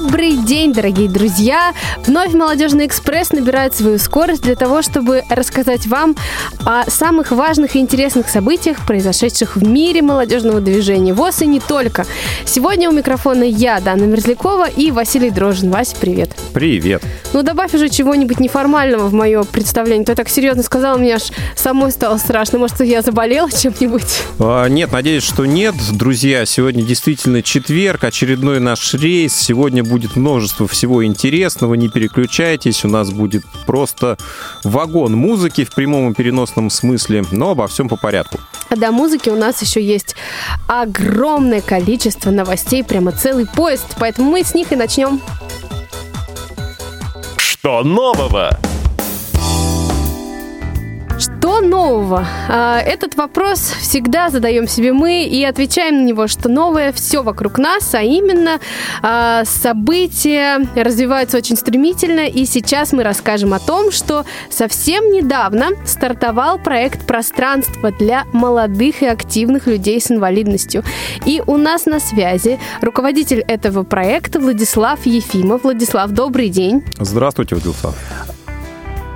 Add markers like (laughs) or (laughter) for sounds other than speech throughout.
Добрый день, дорогие друзья! Вновь «Молодежный экспресс» набирает свою скорость для того, чтобы рассказать вам о самых важных и интересных событиях, произошедших в мире молодежного движения ВОЗ и не только. Сегодня у микрофона я, Дана Мерзлякова и Василий Дрожин. Вася, привет! Привет! Ну, добавь уже чего-нибудь неформального в мое представление. Ты так серьезно сказал, мне аж самой стало страшно. Может, я заболела чем-нибудь? А, нет, надеюсь, что нет. Друзья, сегодня действительно четверг, очередной наш рейс. Сегодня Сегодня будет множество всего интересного, не переключайтесь, у нас будет просто вагон музыки в прямом и переносном смысле, но обо всем по порядку. А до музыки у нас еще есть огромное количество новостей, прямо целый поезд, поэтому мы с них и начнем. Что нового? Что нового? А, этот вопрос всегда задаем себе мы и отвечаем на него, что новое все вокруг нас, а именно а, события развиваются очень стремительно, и сейчас мы расскажем о том, что совсем недавно стартовал проект «Пространство» для молодых и активных людей с инвалидностью. И у нас на связи руководитель этого проекта Владислав Ефимов. Владислав, добрый день. Здравствуйте, Владислав.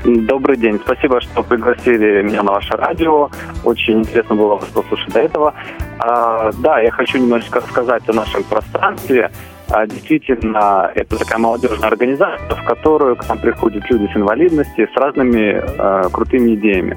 Добрый день. Спасибо, что пригласили меня на ваше радио. Очень интересно было вас послушать до этого. А, да, я хочу немножечко рассказать о нашем пространстве. А, действительно, это такая молодежная организация, в которую к нам приходят люди с инвалидностью с разными а, крутыми идеями.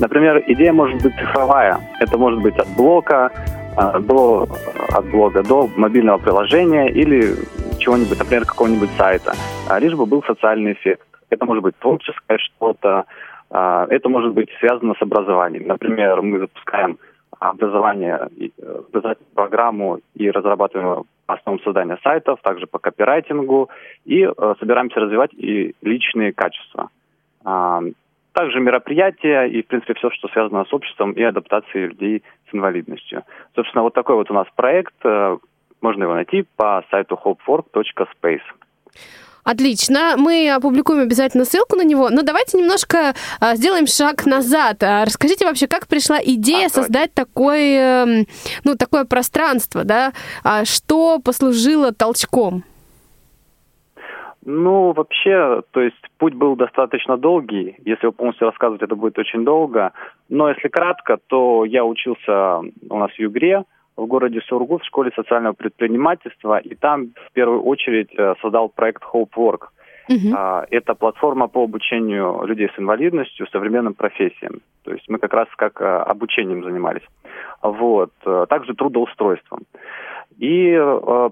Например, идея может быть цифровая. Это может быть от блока а, до, от блога до мобильного приложения или чего-нибудь, например, какого-нибудь сайта, а, лишь бы был социальный эффект. Это может быть творческое что-то, а, это может быть связано с образованием. Например, мы запускаем образование, э, образовательную программу и разрабатываем по основам создания сайтов, также по копирайтингу, и э, собираемся развивать и личные качества. А, также мероприятия и, в принципе, все, что связано с обществом и адаптацией людей с инвалидностью. Собственно, вот такой вот у нас проект. Э, можно его найти по сайту hopework.space. Отлично. Мы опубликуем обязательно ссылку на него. Но давайте немножко а, сделаем шаг назад. А, расскажите вообще, как пришла идея а, создать такое, ну, такое пространство, да? А, что послужило толчком? Ну, вообще, то есть путь был достаточно долгий. Если полностью рассказывать, это будет очень долго. Но если кратко, то я учился у нас в Югре, в городе Сургут в школе социального предпринимательства, и там в первую очередь э, создал проект Hope Work. Uh-huh. Это платформа по обучению людей с инвалидностью современным профессиям. То есть мы как раз как э, обучением занимались. Вот. Э, также трудоустройством. И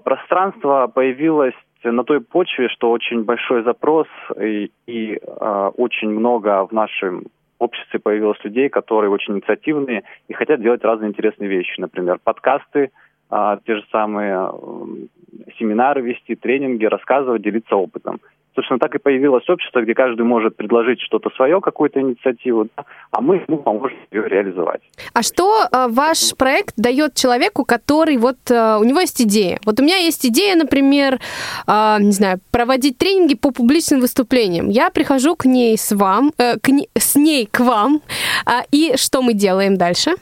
пространство появилось на той почве, что очень большой запрос и, и очень много в нашем обществе появилось людей, которые очень инициативные и хотят делать разные интересные вещи. Например, подкасты, а, те же самые семинары вести, тренинги, рассказывать, делиться опытом. Собственно, так и появилось общество, где каждый может предложить что-то свое, какую-то инициативу, да, а мы ему поможем ее реализовать. А что э, ваш проект дает человеку, который вот э, у него есть идея? Вот у меня есть идея, например, э, не знаю, проводить тренинги по публичным выступлениям. Я прихожу к ней с вам, к не, с ней к вам, и что мы делаем дальше?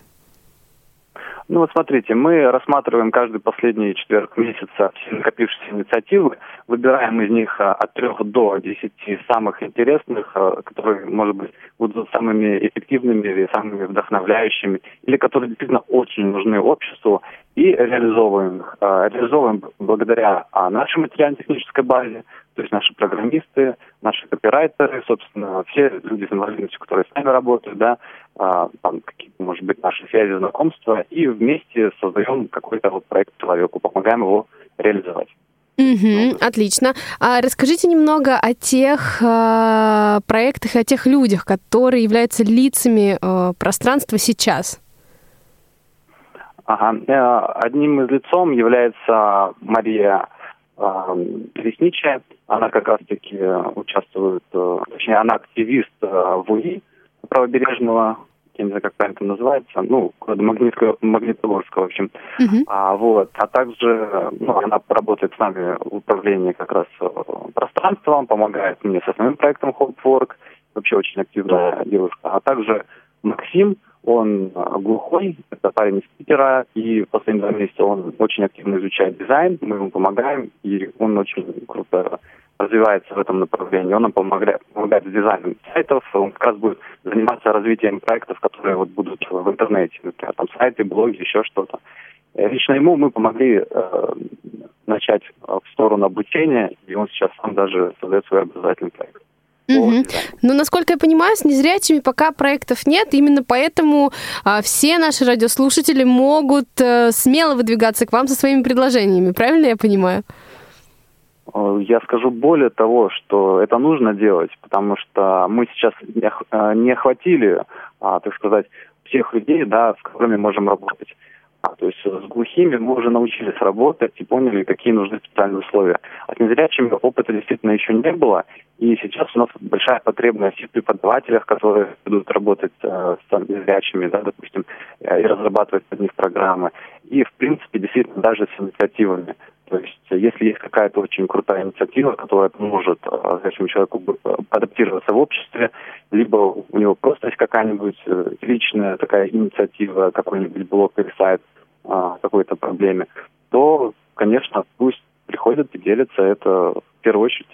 Ну вот смотрите, мы рассматриваем каждый последний четверг месяца все накопившиеся инициативы, выбираем из них а, от трех до десяти самых интересных, а, которые, может быть, будут самыми эффективными или самыми вдохновляющими, или которые действительно очень нужны обществу, и реализовываем их. А, реализовываем благодаря нашей материально-технической базе, то есть наши программисты, наши копирайтеры, собственно, все люди с инвалидностью, которые с нами работают, да, а, там какие-то, может быть, наши связи, знакомства, и вместе создаем какой-то вот проект человеку, помогаем его реализовать. Угу, отлично. А расскажите немного о тех э, проектах, о тех людях, которые являются лицами э, пространства сейчас. Ага. Э, одним из лицом является Мария Лесничая. Она как раз-таки участвует, э, точнее, она активист э, в УИ правобережного, я не знаю, как правильно это называется, ну, Магнитского, Магнитогорска, в общем. Uh-huh. А, вот, а также ну, она работает с нами в управлении как раз э, пространством, помогает мне с основным проектом Hopework, вообще очень активная девушка. А также Максим, он глухой, это парень из Питера, и последние два месяца он очень активно изучает дизайн, мы ему помогаем, и он очень круто развивается в этом направлении. Он нам помогает, помогает с дизайном сайтов, он как раз будет заниматься развитием проектов, которые вот будут в интернете, например, там сайты, блоги, еще что-то. Лично ему мы помогли э, начать в сторону обучения, и он сейчас сам даже создает свой образовательный проект. Угу. Ну, насколько я понимаю, с незрячими пока проектов нет, именно поэтому а, все наши радиослушатели могут а, смело выдвигаться к вам со своими предложениями, правильно я понимаю? Э, я скажу более того, что это нужно делать, потому что мы сейчас не охватили, а, так сказать, всех людей, да, с которыми можем работать. А, то есть с глухими мы уже научились работать и поняли, какие нужны специальные условия. А с незрячими опыта действительно еще не было. И сейчас у нас большая потребность в преподавателях, которые будут работать э, с незрячими, да, допустим, э, и разрабатывать под них программы. И, в принципе, действительно, даже с инициативами. То есть, если есть какая-то очень крутая инициатива, которая поможет э, этому человеку э, адаптироваться в обществе, либо у него просто есть какая-нибудь э, личная такая инициатива, какой-нибудь блог или сайт о какой-то проблеме, то, конечно, пусть приходят и делятся это в первую очередь.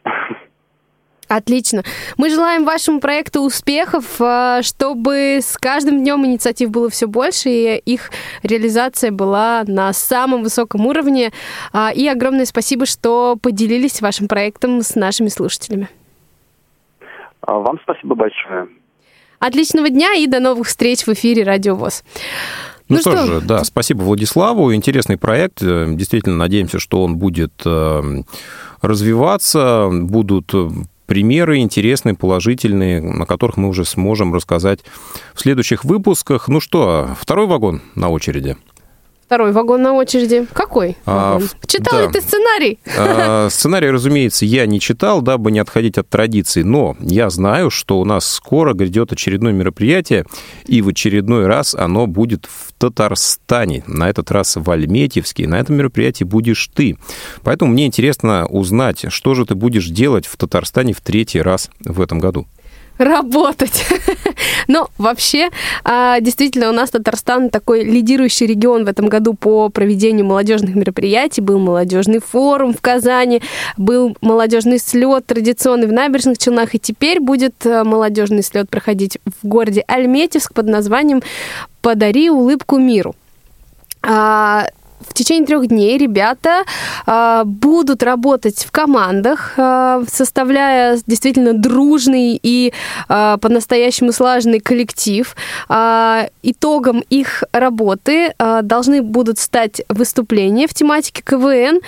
Отлично. Мы желаем вашему проекту успехов, а, чтобы с каждым днем инициатив было все больше, и их реализация была на самом высоком уровне. А, и огромное спасибо, что поделились вашим проектом с нашими слушателями. А, вам спасибо большое. Отличного дня и до новых встреч в эфире Радио ВОЗ. Ну, ну что, же, да, спасибо Владиславу. Интересный проект. Действительно, надеемся, что он будет э, развиваться, будут примеры интересные, положительные, на которых мы уже сможем рассказать в следующих выпусках. Ну что, второй вагон на очереди. Второй вагон на очереди. Какой? А, Читал да. ли ты сценарий? А, сценарий, разумеется, я не читал, дабы не отходить от традиций, но я знаю, что у нас скоро грядет очередное мероприятие, и в очередной раз оно будет в Татарстане, на этот раз в Альметьевске. На этом мероприятии будешь ты. Поэтому мне интересно узнать, что же ты будешь делать в Татарстане в третий раз в этом году работать. (laughs) Но вообще, а, действительно, у нас Татарстан такой лидирующий регион в этом году по проведению молодежных мероприятий. Был молодежный форум в Казани, был молодежный слет традиционный в Набережных Челнах, и теперь будет а, молодежный слет проходить в городе Альметьевск под названием «Подари улыбку миру». В течение трех дней ребята э, будут работать в командах, э, составляя действительно дружный и э, по-настоящему слаженный коллектив. Э, итогом их работы э, должны будут стать выступления в тематике КВН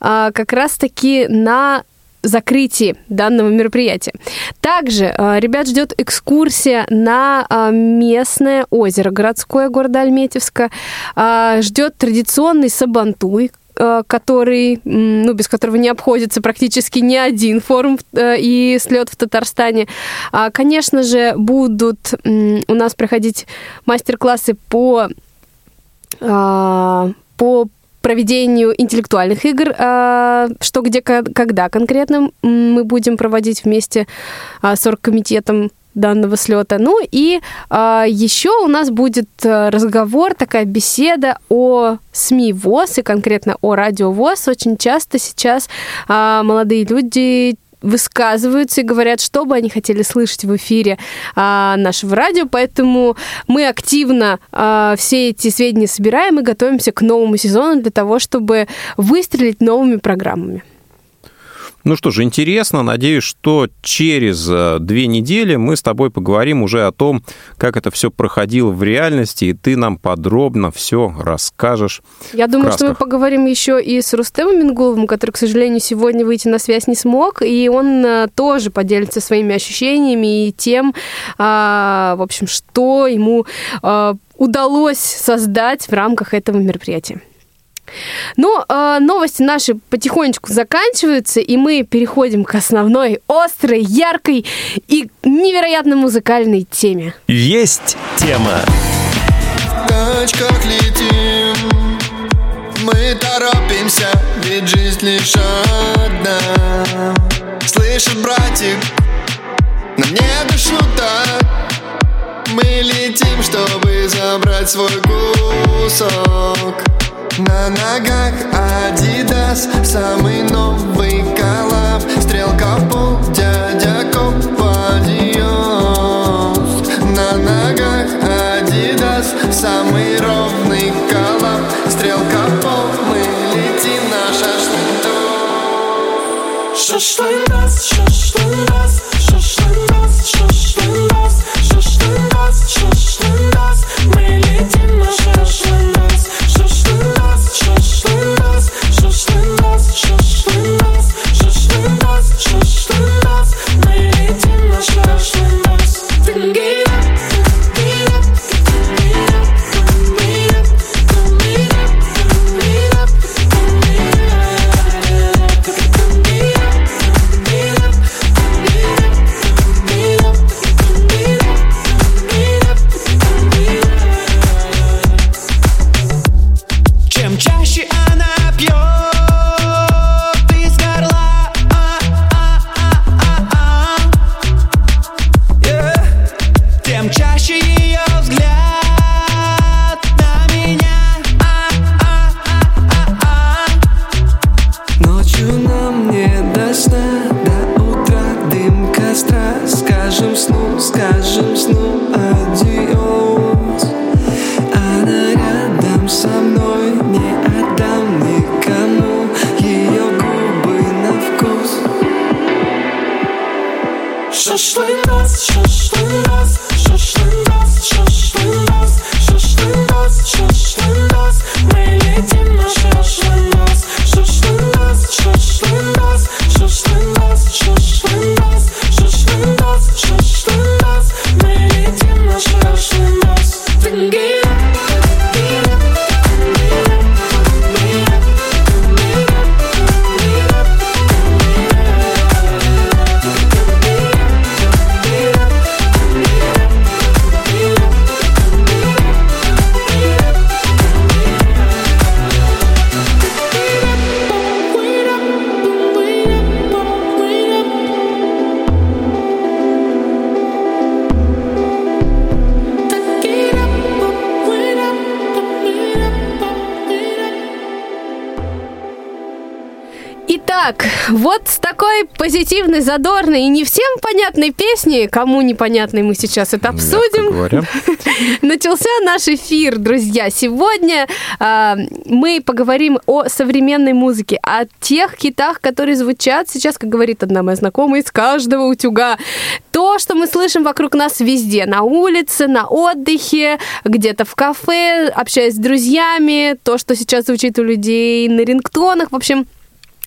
э, как раз-таки на закрытии данного мероприятия. Также э, ребят ждет экскурсия на э, местное озеро городское города Альметьевска. Э, ждет традиционный сабантуй, который, ну, без которого не обходится практически ни один форум и слет в Татарстане. Конечно же, будут у нас проходить мастер-классы по по проведению интеллектуальных игр, а, что где когда конкретно мы будем проводить вместе а, с оргкомитетом данного слета. Ну и а, еще у нас будет разговор, такая беседа о СМИ ВОЗ и конкретно о радио ВОЗ. Очень часто сейчас молодые люди высказываются и говорят, что бы они хотели слышать в эфире а, нашего радио, поэтому мы активно а, все эти сведения собираем и готовимся к новому сезону для того, чтобы выстрелить новыми программами. Ну что же, интересно. Надеюсь, что через э, две недели мы с тобой поговорим уже о том, как это все проходило в реальности, и ты нам подробно все расскажешь. Я думаю, что мы поговорим еще и с Рустемом Мингуловым, который, к сожалению, сегодня выйти на связь не смог, и он э, тоже поделится своими ощущениями и тем, а, в общем, что ему а, удалось создать в рамках этого мероприятия. Ну, э, новости наши потихонечку заканчиваются, и мы переходим к основной, острой, яркой и невероятно музыкальной теме. Есть тема. В летим, мы торопимся, ведь жизнь лишь одна. Слышишь, братик, нам не до шуток, мы летим отобрать свой кусок На ногах Adidas Самый новый коллаб. Стрелка в пол, дядя подъезд На ногах Adidas Самый ровный коллаб. Стрелка в пол, мы летим на шашлык. Шашлык нас, вот с такой позитивной, задорной и не всем понятной песней, кому непонятной мы сейчас это обсудим, (laughs) начался наш эфир, друзья. Сегодня а, мы поговорим о современной музыке, о тех хитах, которые звучат сейчас, как говорит одна моя знакомая, из каждого утюга. То, что мы слышим вокруг нас везде, на улице, на отдыхе, где-то в кафе, общаясь с друзьями, то, что сейчас звучит у людей на рингтонах, в общем,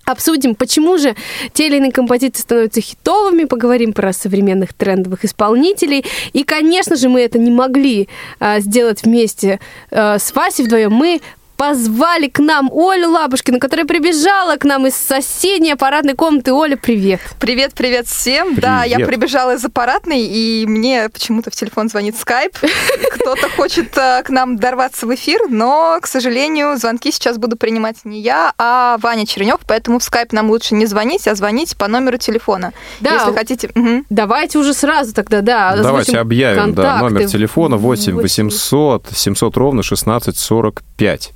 Обсудим, почему же те или иные композиции становятся хитовыми, поговорим про современных трендовых исполнителей. И, конечно же, мы это не могли а, сделать вместе а, с Васей вдвоем. Мы позвали к нам Олю Лабушкину, которая прибежала к нам из соседней аппаратной комнаты. Оля, привет. Привет, привет всем. Да, я Привет. прибежала из аппаратной, и мне почему-то в телефон звонит скайп. (laughs) Кто-то хочет э, к нам дорваться в эфир, но, к сожалению, звонки сейчас буду принимать не я, а Ваня Черенев, поэтому в скайп нам лучше не звонить, а звонить по номеру телефона. Да. Если хотите... Давайте уже сразу тогда, да. Давайте объявим, да, номер телефона 8 Восемь. 800 700 ровно 16 45.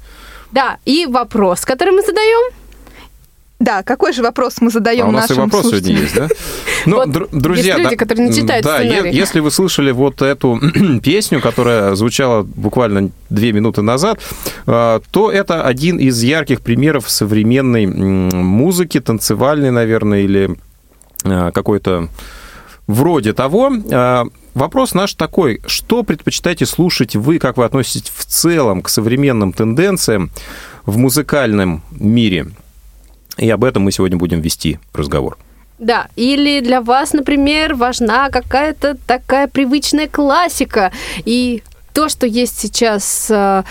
Да, и вопрос, который мы задаем. Да, какой же вопрос мы задаем А у нас и нашим вопрос сегодня есть, да? (laughs) Ну, Вот дру- друзья, есть люди, да, которые не читают да, сценарий. е- если вы слышали вот эту (clears throat) песню, которая звучала буквально две минуты назад, э, то это один из ярких примеров современной м, музыки, танцевальной, наверное, или э, какой-то вроде того. Э, Вопрос наш такой, что предпочитаете слушать вы, как вы относитесь в целом к современным тенденциям в музыкальном мире? И об этом мы сегодня будем вести разговор. Да, или для вас, например, важна какая-то такая привычная классика. И то, что есть сейчас э,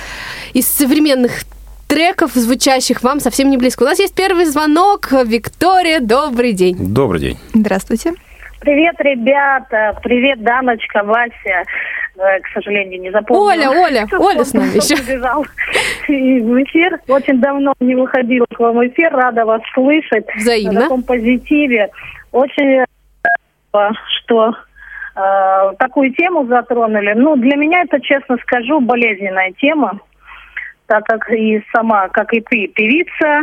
из современных треков, звучащих вам совсем не близко. У нас есть первый звонок. Виктория, добрый день. Добрый день. Здравствуйте. Привет, ребята! Привет, Даночка, Вася. Э, К сожалению, не запомнила. Оля, Оля, (laughs) Кто- Оля с нами еще. в эфир. Очень давно не выходила к вам в эфир. Рада вас слышать. Взаимно. На таком позитиве. Очень рада, что э, такую тему затронули. Ну, для меня это, честно скажу, болезненная тема, так как и сама, как и ты, певица,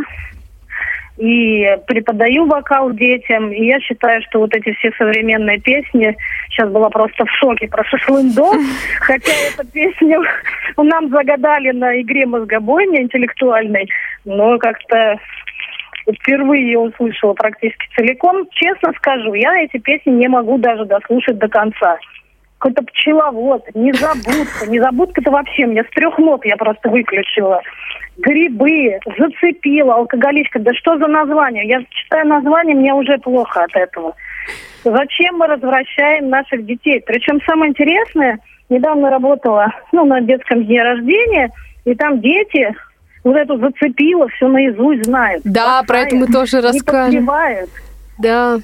и преподаю вокал детям. И я считаю, что вот эти все современные песни, сейчас была просто в шоке про шашлындос, (laughs) хотя эту песню (laughs) нам загадали на игре мозгобойни интеллектуальной, но как-то впервые ее услышала практически целиком. Честно скажу, я эти песни не могу даже дослушать до конца. Какой-то пчеловод, незабудка. Незабудка это вообще мне с трех нот я просто выключила. Грибы, зацепила, алкоголичка. Да что за название? Я читаю название, мне уже плохо от этого. Зачем мы развращаем наших детей? Причем самое интересное, недавно работала ну, на детском дне рождения, и там дети вот эту зацепило, все наизусть знают. Да, про это мы тоже Не расскажем. подпевают. Да.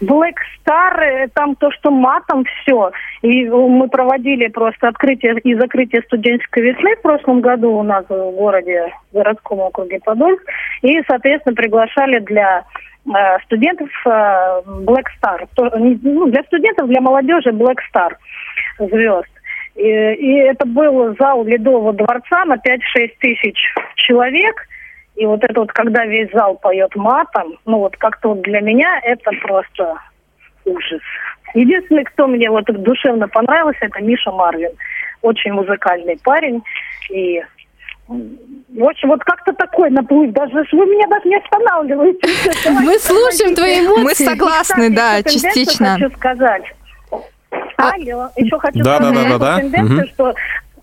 Black Star, э, там то, что матом все. И мы проводили просто открытие и закрытие студенческой весны в прошлом году у нас в городе, в городском округе Подольск. И, соответственно, приглашали для э, студентов э, Black Star. Ну, для студентов, для молодежи Black Star звезд. И, и это был зал Ледового дворца на 5-6 тысяч человек. И вот это вот, когда весь зал поет матом, ну вот как-то вот для меня это просто ужас. Единственный, кто мне вот душевно понравился, это Миша Марвин. Очень музыкальный парень. И в общем, вот как-то такой наплыв. Даже вы меня даже не останавливаете. (laughs) Мы слушаем твои эмоции. Мы согласны, да, частично. Хочу сказать. Алло, еще хочу Да, сказать да, да, да, да. что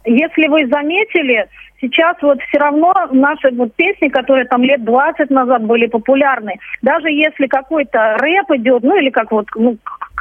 если вы заметили, сейчас вот все равно наши вот песни, которые там лет 20 назад были популярны, даже если какой-то рэп идет, ну или как вот ну,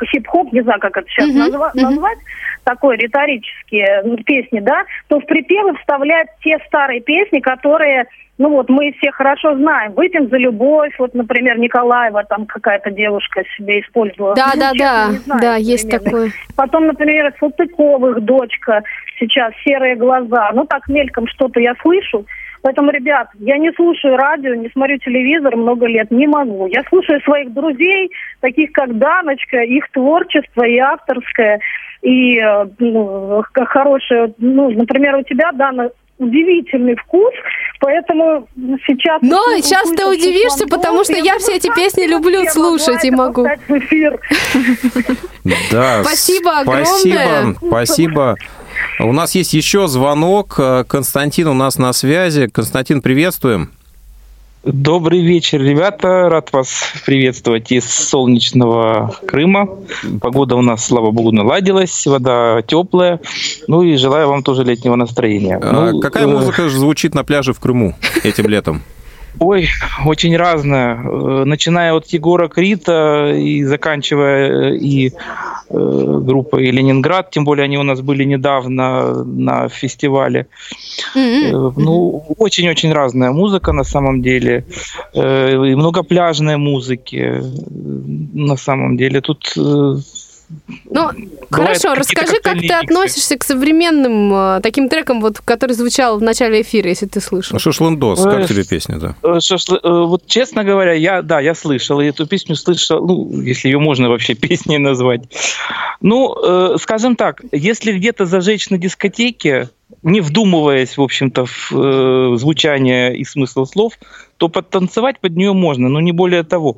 хип-хоп, не знаю, как это сейчас Мгм, назва- мгм. назвать, такой риторические ну, песни, да, то в припевы вставляют те старые песни, которые ну вот мы все хорошо знаем. Выпьем за любовь, вот, например, Николаева, там какая-то девушка себе использовала. Да, Ну, да, да, знаю да, есть такое. Потом, например, Салтыковых дочка сейчас «Серые глаза». Ну, так мельком что-то я слышу. Поэтому, ребят, я не слушаю радио, не смотрю телевизор много лет, не могу. Я слушаю своих друзей, таких как Даночка, их творчество и авторское, и э, ну, хорошее, ну, например, у тебя, Дана, удивительный вкус, поэтому сейчас... Но сейчас ты удивишься, Антон, потому что я все эти песни люблю я слушать и могу. поставить в эфир? Да, Спасибо Спасибо, огромное. спасибо. У нас есть еще звонок. Э, Константин у нас на связи. Константин, приветствуем. Добрый вечер, ребята. Рад вас приветствовать из солнечного Крыма. Погода у нас, слава богу, наладилась, вода теплая. Ну и желаю вам тоже летнего настроения. А Ну, Какая э, музыка звучит на пляже в Крыму этим летом? Ой, очень разная. Э, Начиная от Егора Крита и заканчивая э, и э, группой Ленинград, тем более они у нас были недавно на фестивале. Э, Ну, очень-очень разная музыка на самом деле. И много пляжной музыки на самом деле. Тут Ну, хорошо, расскажи, как ты относишься к современным э, таким трекам, вот, который звучал в начале эфира, если ты слышал. Шашлындос, Ой, как тебе песня, да? э, шашлы- э, вот честно говоря, я, да, я слышал, и эту песню слышал, ну, если ее можно вообще (laughs) песней назвать. Ну, э, скажем так, если где-то зажечь на дискотеке, не вдумываясь, в общем-то, в э, звучание и смысл слов, то подтанцевать под нее можно, но не более того.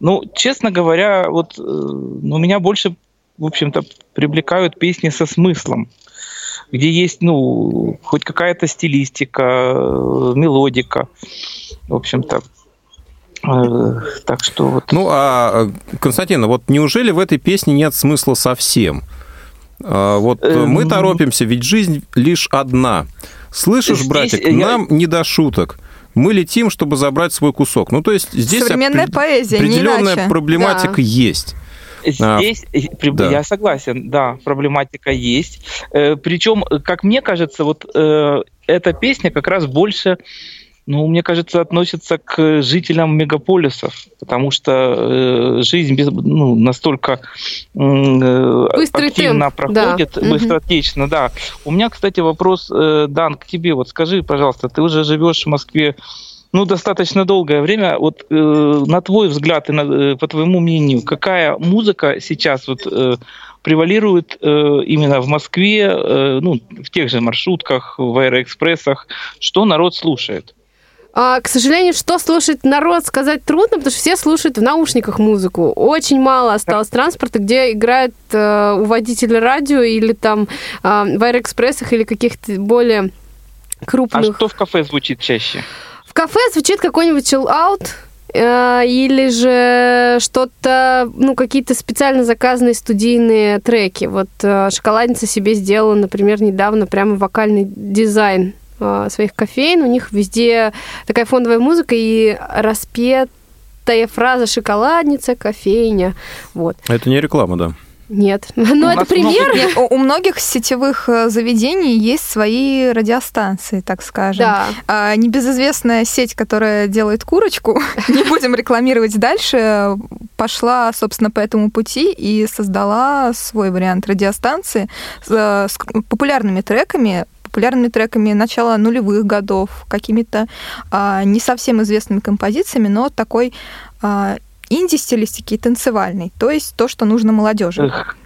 Ну, честно говоря, вот э, ну, меня больше, в общем-то, привлекают песни со смыслом, где есть, ну, хоть какая-то стилистика, мелодика, в общем-то. Э, Так что вот. Ну, а, Константин, вот неужели в этой песне нет смысла совсем? А, Вот э, мы торопимся, ведь жизнь лишь одна. Слышишь, Здесь братик, я- нам не до шуток. Мы летим, чтобы забрать свой кусок. Ну, то есть здесь Современная опре- поэзия, определенная проблематика Да. есть. А, Здесь, э, при- да. я согласен, да, проблематика есть. Причем, как мне кажется, вот э, эта песня как раз больше, ну, мне кажется, относится к жителям мегаполисов, потому что э, жизнь без, ну, настолько э, Быстрый активно темп, проходит, да. Быстротечно, да. У меня, кстати, вопрос, э, Дан, к тебе. Вот скажи, пожалуйста, ты уже живешь в Москве ну, достаточно долгое время. Вот э, на твой взгляд и на, э, по твоему мнению, какая музыка сейчас вот э, превалирует э, именно в Москве, э, ну, в тех же маршрутках, в аэроэкспрессах, что народ слушает. А, к сожалению, что слушает народ, сказать трудно, потому что все слушают в наушниках музыку. Очень мало осталось транспорта, где играет э, у водителя радио или там э, в аэроэкспрессах или каких-то более А крупных. что в кафе звучит чаще? В кафе звучит какой-нибудь chill-out, э, или же что-то, ну, какие-то специально заказанные студийные треки. Вот э, «Шоколадница» себе сделала, например, недавно прямо вокальный дизайн э, своих кофеин. У них везде такая фондовая музыка и распетая фраза «шоколадница», «кофейня». Вот. Это не реклама, да. Нет. (laughs) Но У это пример. Нет, (laughs) у, у многих сетевых э, заведений есть свои радиостанции, так скажем. Да. А, небезызвестная сеть, которая делает курочку, (laughs) не будем рекламировать дальше, пошла, собственно, по этому пути и создала свой вариант радиостанции с, э, с популярными треками, популярными треками начала нулевых годов, какими-то а, не совсем известными композициями, но такой а, инди-стилистики и танцевальной, то есть то, что нужно молодежи. Эх.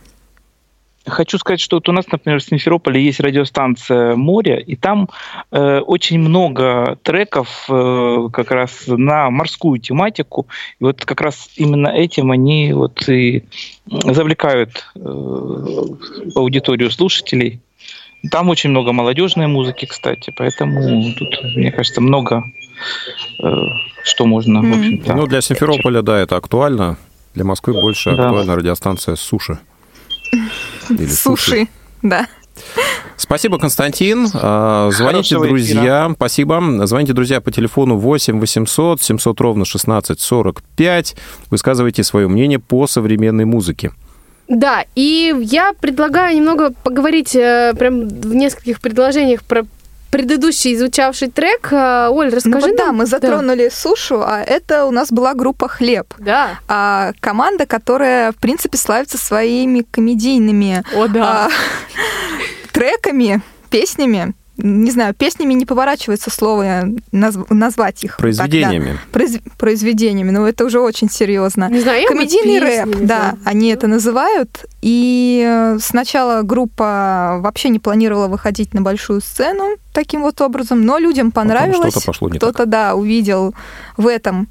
Хочу сказать, что вот у нас, например, в Симферополе есть радиостанция «Море», и там э, очень много треков э, как раз на морскую тематику. И вот как раз именно этим они вот и завлекают э, аудиторию слушателей. Там очень много молодежной музыки, кстати, поэтому тут, мне кажется, много э, что можно, в Мгм. общем-то. Ну, для Симферополя, да, это актуально. Для Москвы больше Да. актуальна радиостанция «Суши». Или Суши, да. Спасибо, Константин. А, Звоните, Хорошего друзья. Спасибо. Звоните, друзья, по телефону 8 800 700 ровно 16 45. Высказывайте свое мнение по современной музыке. Да, и я предлагаю немного поговорить э, прям в нескольких предложениях про предыдущий звучавший трек. Э, Оль, Ну расскажи да, нам. мы затронули сушу, а это у нас была группа «Хлеб». Да. А, команда, которая, в принципе, славится своими комедийными О, да. а, треками, песнями. Не знаю, песнями не поворачивается слово назв- назвать их. Произведениями. тогда. Произ- произведениями, но это уже очень серьезно. Не знаю, Комедийный песни, рэп, да, знаю. они это называют. И э, сначала группа вообще не планировала выходить на большую сцену таким вот образом, но людям понравилось. что-то пошло не Кто-то, да, увидел в этом,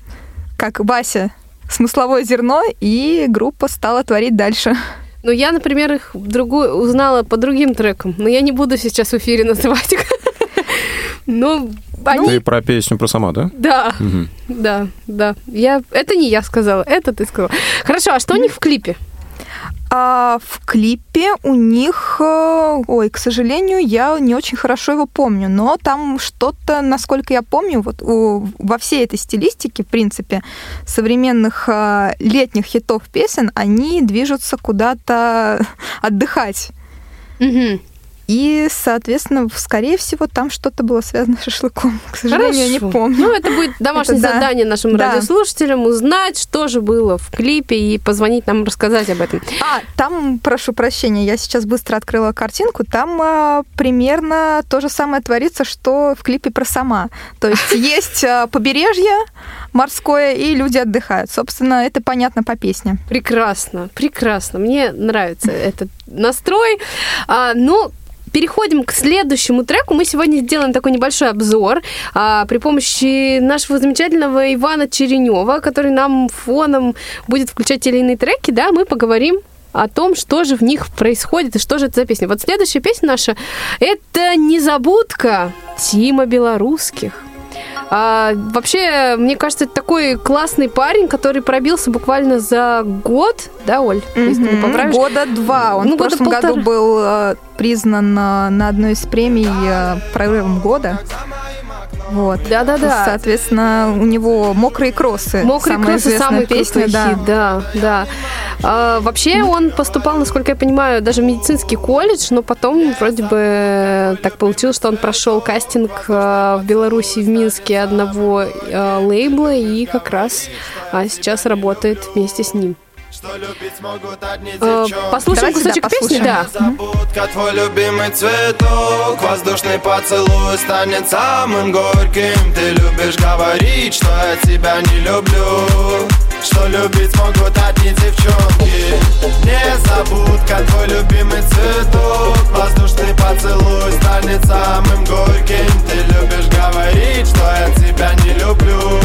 как Вася, смысловое зерно, и группа стала творить дальше. Ну, я, например, их другую узнала по другим трекам, но я не буду сейчас в эфире называть их. (laughs) Ну, они... Ты про песню про сама, да? Да, Мгм. да, да. Я... Это не я сказала, это ты сказала. Хорошо, а что у них в клипе? А в клипе у них, э, ой, к сожалению, я не очень хорошо его помню, но там что-то, насколько я помню, вот у- во всей этой стилистике, в принципе, современных э, летних хитов песен, они движутся куда-то отдыхать. Мгм. И, соответственно, скорее всего, там что-то было связано с шашлыком. К сожалению, я не Хорошо. помню. Ну, это будет домашнее Это да. задание нашим Да. радиослушателям узнать, что же было в клипе и позвонить нам рассказать об этом. А, там, прошу прощения, я сейчас быстро открыла картинку, там а, примерно то же самое творится, что в клипе про сама. То есть (laughs) есть а, побережье морское, и люди отдыхают. Собственно, это понятно по песне. Прекрасно, прекрасно. Мне нравится этот настрой. А, ну, Переходим к следующему треку. Мы сегодня сделаем такой небольшой обзор а, при помощи нашего замечательного Ивана Черенева, который нам фоном будет включать те или иные треки. Да, мы поговорим о том, что же в них происходит и что же это за песня. Вот следующая песня наша – это «Незабудка» Тима Белорусских. А, вообще, мне кажется, это такой классный парень, который пробился буквально за год, да, Оль? Если ты поправишь. Года два. Он Ну, в прошлом году полтора. был э, признан э, на одной из премий э, прорывом года. Вот. Да-да-да. Соответственно, у него мокрые кроссы. Мокрые самая кроссы песня, крутой да. хит, да, да. А, вообще он поступал, насколько я понимаю, даже в медицинский колледж, но потом вроде бы так получилось, что он прошел кастинг а, в Беларуси, в Минске одного а, лейбла и как раз а, сейчас работает вместе с ним. А, послушаем Давайте, да, кусочек песни, послушаем. да. незабудка, твой любимый цветок. Воздушный поцелуй станет самым горьким. Ты любишь говорить, что я тебя не люблю Что любить могут одни девчонки Незабудка, твой любимый цветок Воздушный поцелуй станет самым горьким Ты любишь говорить, что я тебя не люблю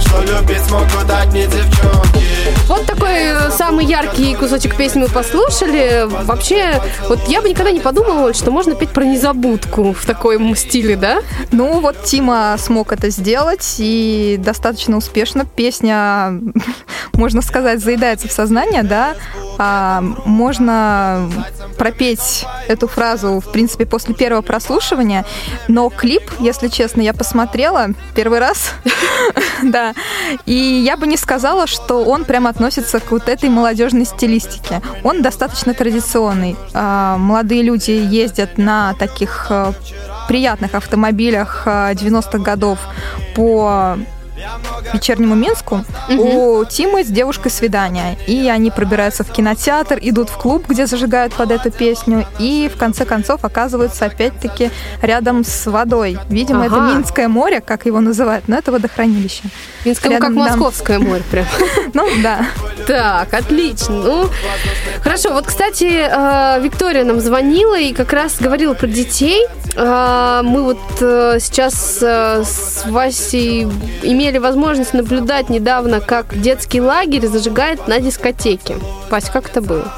Что любить могут одни девчонки Вот такой э, самый яркий кусочек песни мы послушали. Вообще, вот я бы никогда не подумала, что можно петь про незабудку в таком стиле, да? Ну вот Тима смог это сделать и достаточно успешно. Песня, (laughs) можно сказать, заедается в сознание, да. А, можно пропеть эту фразу, в принципе, после первого прослушивания. Но клип, если честно, я посмотрела первый раз. (laughs) Да. И я бы не сказала, что он прям относится к вот этой молодежной стилистике. Он достаточно традиционный. А, Молодые люди ездят на таких э, приятных автомобилях э, 90-х годов по вечернему Минску. У Тимы с девушкой свидание. И они пробираются в кинотеатр, идут в клуб, где зажигают под эту песню. И в конце концов оказываются опять-таки рядом с водой. Видимо, это Ага. Минское море, как его называют, но это водохранилище. Минское, ну, как да. Московское море прям. (laughs) Ну да. Так, отлично. Ну, хорошо. Вот, кстати, э, Виктория нам звонила и как раз говорила про детей. Э, Мы вот э, сейчас с Васей имели возможность наблюдать недавно, как детский лагерь зажигает на дискотеке. Вась, как это было?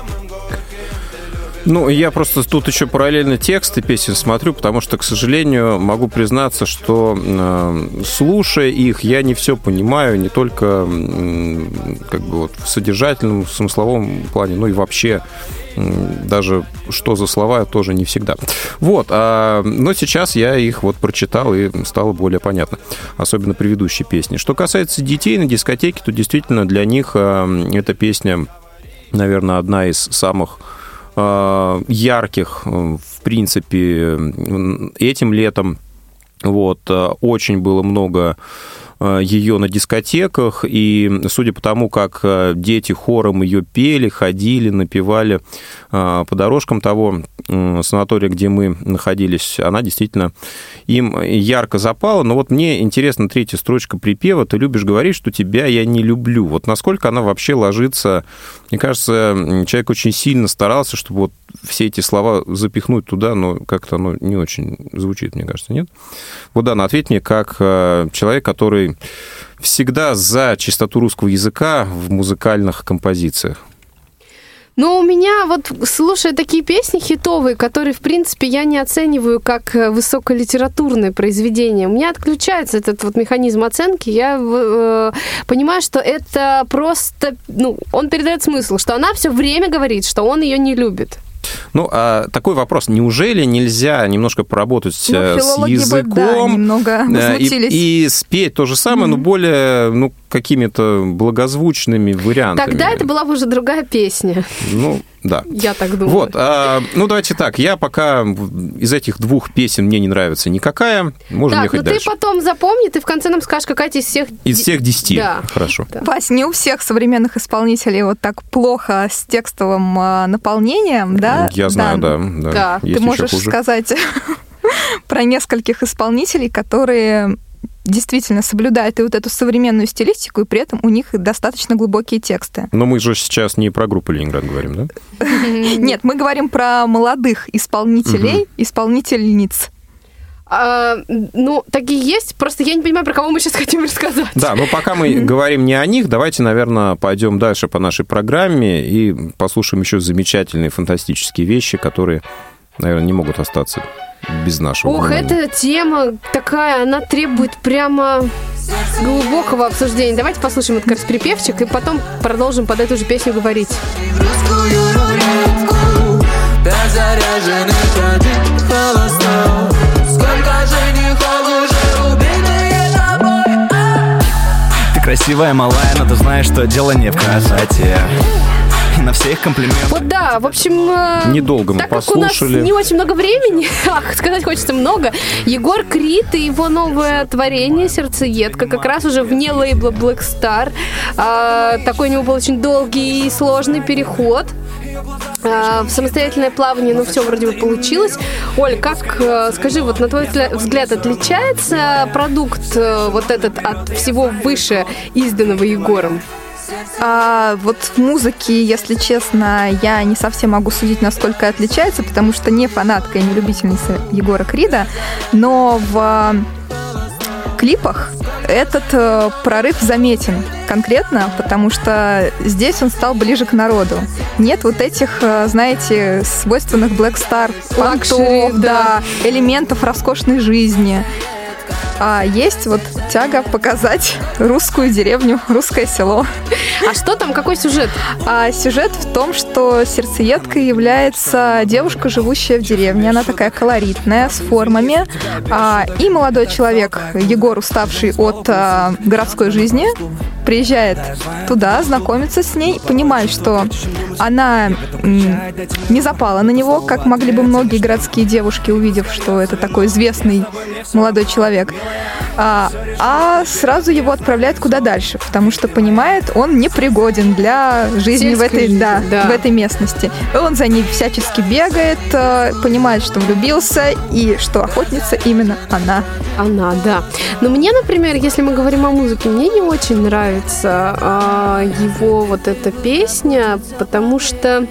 Ну, я просто тут еще параллельно тексты песен смотрю, потому что, к сожалению, могу признаться, что э, слушая их, я не все понимаю, не только м, как бы вот в содержательном, смысловом плане, ну и вообще даже что за слова, тоже не всегда. Вот, а, но сейчас я их вот прочитал и стало более понятно, особенно предыдущие песни. Что касается детей на дискотеке, то действительно для них э, эта песня, наверное, одна из самых э, ярких, э, в принципе, этим летом. Вот, э, очень было много э, ее на дискотеках, и судя по тому, как э, дети хором ее пели, ходили, напевали э, по дорожкам того санатория, где мы находились, она действительно им ярко запала. Но вот мне интересна третья строчка припева «Ты любишь говорить, что тебя я не люблю». Вот насколько она вообще ложится... Мне кажется, человек очень сильно старался, чтобы вот все эти слова запихнуть туда, но как-то оно не очень звучит, мне кажется, нет? Вот, Дана, ответь мне, как э, человек, который всегда за чистоту русского языка в музыкальных композициях. Ну, у меня вот, слушая такие песни хитовые, которые, в принципе, я не оцениваю как э, высоколитературное произведение, у меня отключается этот вот механизм оценки. Я э, понимаю, что это просто, ну, он передает смысл, что она все время говорит, что он ее не любит. Ну, а такой вопрос. Неужели нельзя немножко поработать Ну, э, с филологи бы, да, языком немного э, и, и спеть то же самое, но более, ну, какими-то благозвучными вариантами? Тогда это была бы уже другая песня, Ну, да. я так думаю. Вот, а, ну давайте так, я пока из этих двух песен мне не нравится никакая, можем так, ехать ну ты дальше. потом запомни, ты в конце нам скажешь, какая из всех... Из всех десяти, Да. хорошо. Да. Вась, не у всех современных исполнителей вот так плохо с текстовым а, наполнением, да? Я знаю, да. да, Да. Есть Ты еще можешь хуже. сказать (laughs) про нескольких исполнителей, которые действительно соблюдают и вот эту современную стилистику, и при этом у них достаточно глубокие тексты. Но мы же сейчас не про группу Ленинград говорим, да? Нет, мы говорим про молодых исполнителей, исполнительниц. А, ну, такие есть, просто я не понимаю, про кого мы сейчас хотим рассказать. Да, но пока мы говорим не о них, давайте, наверное, пойдем дальше по нашей программе и послушаем еще замечательные фантастические вещи, которые, наверное, не могут остаться без нашего Ох, внимания. эта тема такая, она требует прямо глубокого обсуждения. Давайте послушаем этот как раз припевчик и потом продолжим под эту же песню говорить. А? Ты красивая, малая, но ты знаешь, что дело не в красоте И (laughs) на всех комплиментах Вот да, в общем... э, Недолго мы так как у нас послушали. не очень много времени, (laughs) ах, сказать хочется много, Егор Крид и его новое творение «Сердцеедка» как раз уже вне лейбла Black Star. А, такой у него был очень долгий и сложный переход. э, в самостоятельное плавание, ну, все вроде бы получилось. Оль, как, э, скажи, вот на твой взгля- взгляд, отличается продукт э, вот этот от всего выше изданного Егором? А вот в музыке, если честно, я не совсем могу судить, насколько отличается, потому что не фанатка и не любительница Егора Крида, но в клипах этот э, прорыв заметен конкретно, потому что здесь он стал ближе к народу. Нет вот этих, э, знаете, свойственных Black Star понтов, да, элементов роскошной жизни. А есть вот тяга показать русскую деревню, русское село. А что там, какой сюжет? А сюжет в том, что сердцеедкой является девушка, живущая в деревне. Она такая колоритная, с формами. А, и молодой человек, Егор, уставший от а, городской жизни, приезжает туда, знакомится с ней, понимает, что она не запала на него, как могли бы многие городские девушки, увидев, что это такой известный молодой человек. А, а сразу его отправляет куда дальше, потому что понимает, он непригоден для жизни в этой, жизни, да, да. в этой местности. И он за ней всячески бегает, э, понимает, что влюбился и что охотница именно она. Она, да. Но мне, например, если мы говорим о музыке, мне не очень нравится а, его вот эта песня, потому что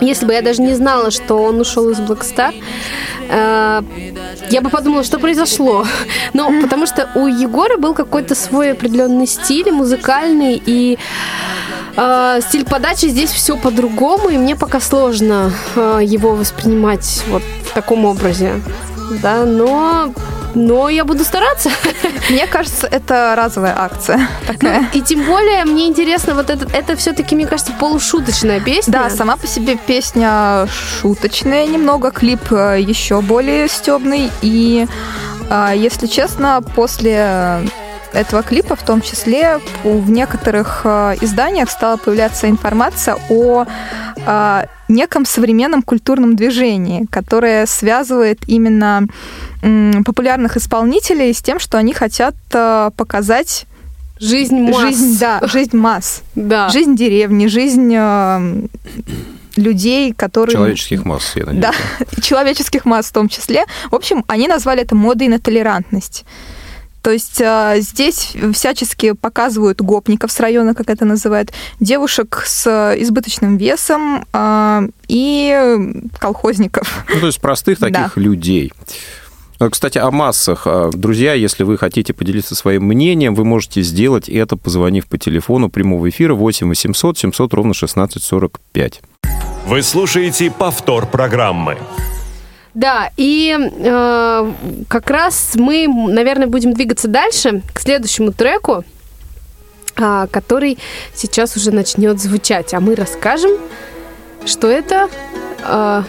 если бы я даже не знала, что он ушел из Black э, я бы подумала, что произошло. (laughs) Но потому что у Егора был какой-то свой определенный стиль музыкальный, и э, стиль подачи здесь все по-другому, и мне пока сложно э, его воспринимать вот в таком образе. Да, но, но я буду стараться. (laughs) Мне кажется, это разовая акция такая. И тем более мне интересно, вот это, это все-таки, мне кажется, полушуточная песня. Да, сама по себе песня шуточная немного, клип э, еще более стебный. И, э, если честно, после этого клипа, в том числе, в некоторых э, изданиях стала появляться информация о э, неком современном культурном движении, которое связывает именно м, популярных исполнителей с тем, что они хотят э, показать Жизнь масс. жизнь, да, жизнь масс, Да. жизнь деревни, жизнь э, людей, которые... Человеческих масс, я надеюсь. Да, (laughs) человеческих масс в том числе. В общем, они назвали это модой на толерантность. То есть э, здесь всячески показывают гопников с района, как это называют, девушек с избыточным весом э, и колхозников. Ну, то есть простых Да. таких людей. А, Кстати, о массах. А, Друзья, если вы хотите поделиться своим мнением, вы можете сделать это, позвонив по телефону прямого эфира 8 800 700 ровно 1645. Вы слушаете повтор программы. Да, и э, как раз мы, наверное, будем двигаться дальше к следующему треку, а, который сейчас уже начнет звучать. А мы расскажем, что это. а,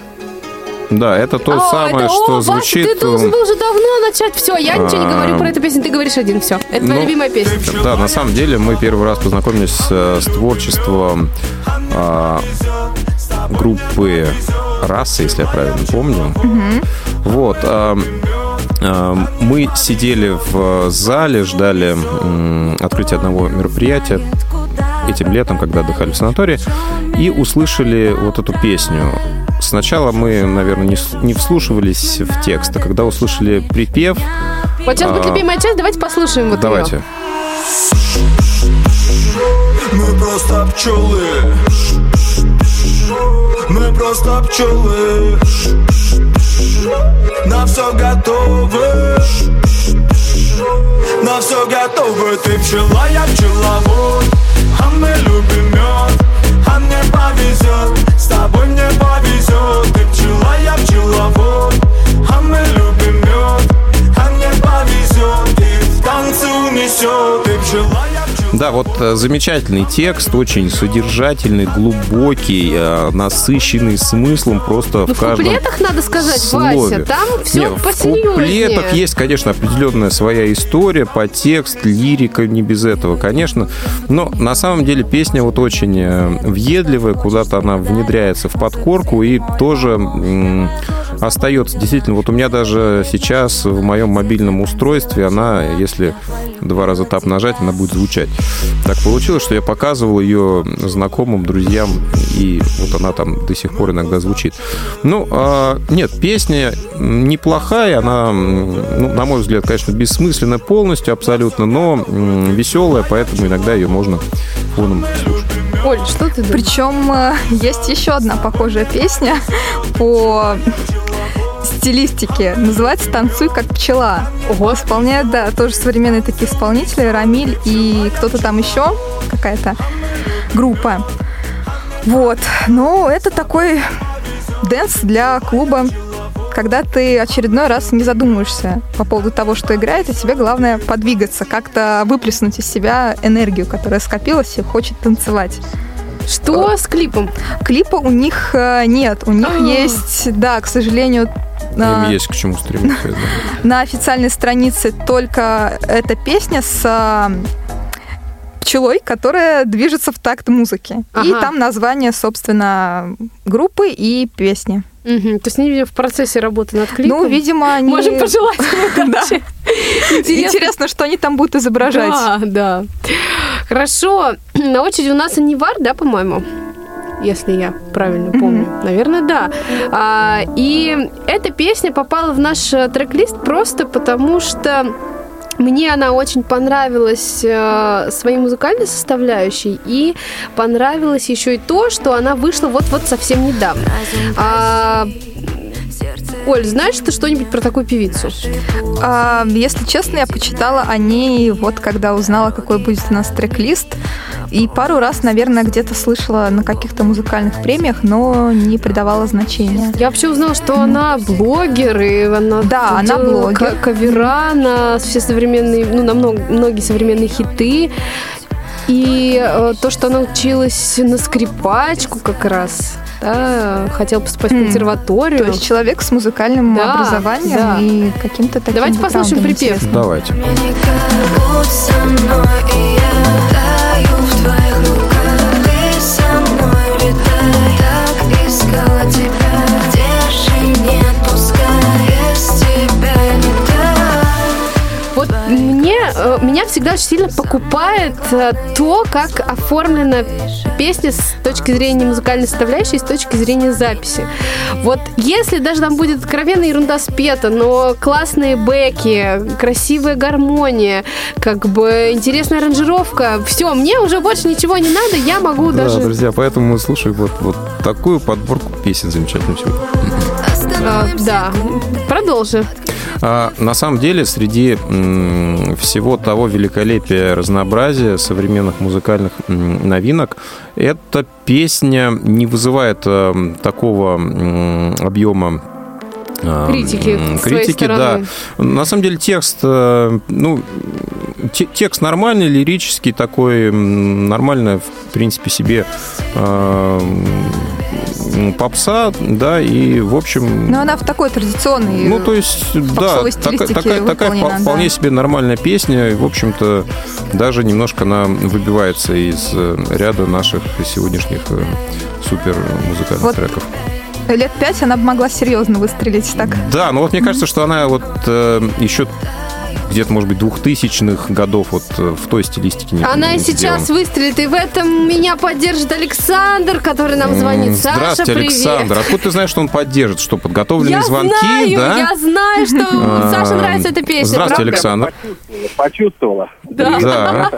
Да, это то а, самое, это- что о, Вася, звучит... ты должен был уже давно начать. Все, я ничего не А, говорю про эту песню, ты говоришь один, все. Это твоя ну, любимая песня. Да, на самом деле мы первый раз познакомились с, э, с творчеством а, группы «Раса», если я правильно помню. Вот. а, а, мы сидели в зале, ждали открытия одного мероприятия этим летом, когда отдыхали в санатории, и услышали вот эту песню. Сначала мы, наверное, не, не вслушивались в текст, а когда услышали припев... Вот сейчас будет а, любимая часть, давайте послушаем вот Давайте. ее. Мы просто пчелы Мы просто пчелы. На все готовы. На все готовы. Ты пчела, я пчеловод. А мы любим мед А мне повезет С тобой мне повезет Ты пчела, я пчеловод. А мы любим мед А мне повезет И в танце унесет Ты пчела, я Да, вот э, замечательный текст, очень содержательный, глубокий, э, насыщенный смыслом просто Ну, в в каждом куплетах, надо сказать, слове. Вася, там все Не, в посерьезнее. куплетах есть, конечно, определенная своя история, подтекст, лирика, не без этого, конечно. Но на самом деле песня вот очень э, въедливая, куда-то она внедряется в подкорку и тоже остается. Действительно, вот у меня даже сейчас в моем мобильном устройстве она, если два раза тап нажать, она будет звучать. Так получилось, что я показывал ее знакомым, друзьям, и вот она там до сих пор иногда звучит. Ну, а, нет, песня неплохая, она, ну, на мой взгляд, конечно, бессмысленная полностью абсолютно, но м, веселая, поэтому иногда ее можно фоном слушать. Оль, что ты думаешь? Причем э, есть еще одна похожая песня по стилистике. Называется «Танцуй как пчела». Ого. Исполняют, да, тоже современные такие исполнители. Рамиль и кто-то там еще, какая-то группа. Вот. Ну, это такой dance для клуба, когда ты очередной раз не задумываешься по поводу того, что играет, и тебе главное подвигаться, как-то выплеснуть из себя энергию, которая скопилась и хочет танцевать. Что с клипом? Клипа у них э, нет. У них А. есть, да, к сожалению, Им на, есть к чему стремиться. (laughs) на официальной странице только эта песня с а, пчелой, которая движется в такт музыки. И Ага. там название, собственно, группы и песни. Мгм. То есть они в процессе работы над клипом. Ну, видимо, они... Можем пожелать. (laughs) Интересно. Что они там будут изображать. Да, да. Хорошо. На очереди у нас Анивар, да, по-моему? Если я правильно помню. Наверное, да. А, и эта песня попала в наш э, трек-лист просто потому, что мне она очень понравилась э, своей музыкальной составляющей и понравилось еще и то, что она вышла вот-вот совсем недавно. А, Оль, знаешь ты что-нибудь про такую певицу? А, если честно, я почитала о ней вот когда узнала, какой будет у нас трек-лист. И пару раз, наверное, где-то слышала на каких-то музыкальных премиях, но не придавала значения. Я вообще узнала, что она блогер, и она Да, она блогер. ка- кавера на все современные, ну, на много- многие современные хиты. И э, то, что она училась на скрипачку как раз, да, хотела поступать в М. консерваторию. То есть человек с музыкальным Да, образованием да. и каким-то таким Давайте послушаем припев. интересным. Давайте. Меня всегда очень сильно покупает э, то, как оформлена песня с точки зрения музыкальной составляющей с точки зрения записи. Вот если даже там будет откровенная ерунда спета, но классные бэки, красивая гармония, как бы интересная аранжировка, все, мне уже больше ничего не надо, я могу Да, даже... друзья, поэтому мы слушаем вот, вот такую подборку песен замечательную сегодня. Э, да, продолжи. А, на самом деле, среди м, всего того великолепия, разнообразия современных музыкальных м, новинок, эта песня не вызывает э, такого м, объема э, Критики критики, да. На самом деле текст, э, ну, те- текст нормальный, лирический такой, м, нормально, в принципе, себе попса, да, и, в общем... Но она в такой традиционной... Ну, то есть, да, такая, такая да. вполне себе нормальная песня. И, в общем-то, даже немножко она выбивается из э, ряда наших сегодняшних э, супер музыкальных Вот. треков. Лет пять она бы могла серьезно выстрелить так. Да, но вот мне кажется, что она вот э, еще где-то, может быть, двухтысячных годов вот э, в той стилистике не Она и не сейчас сделана. выстрелит, и в этом меня поддержит Александр, который нам звонит. Саша, Здравствуйте, привет. Александр. Откуда ты знаешь, что он поддержит? Что, подготовленные Я звонки, знаю, да? я знаю, что (laughs) А, Саше нравится эта песня. Здравствуйте? Александр. Почувствовала. Да. Да.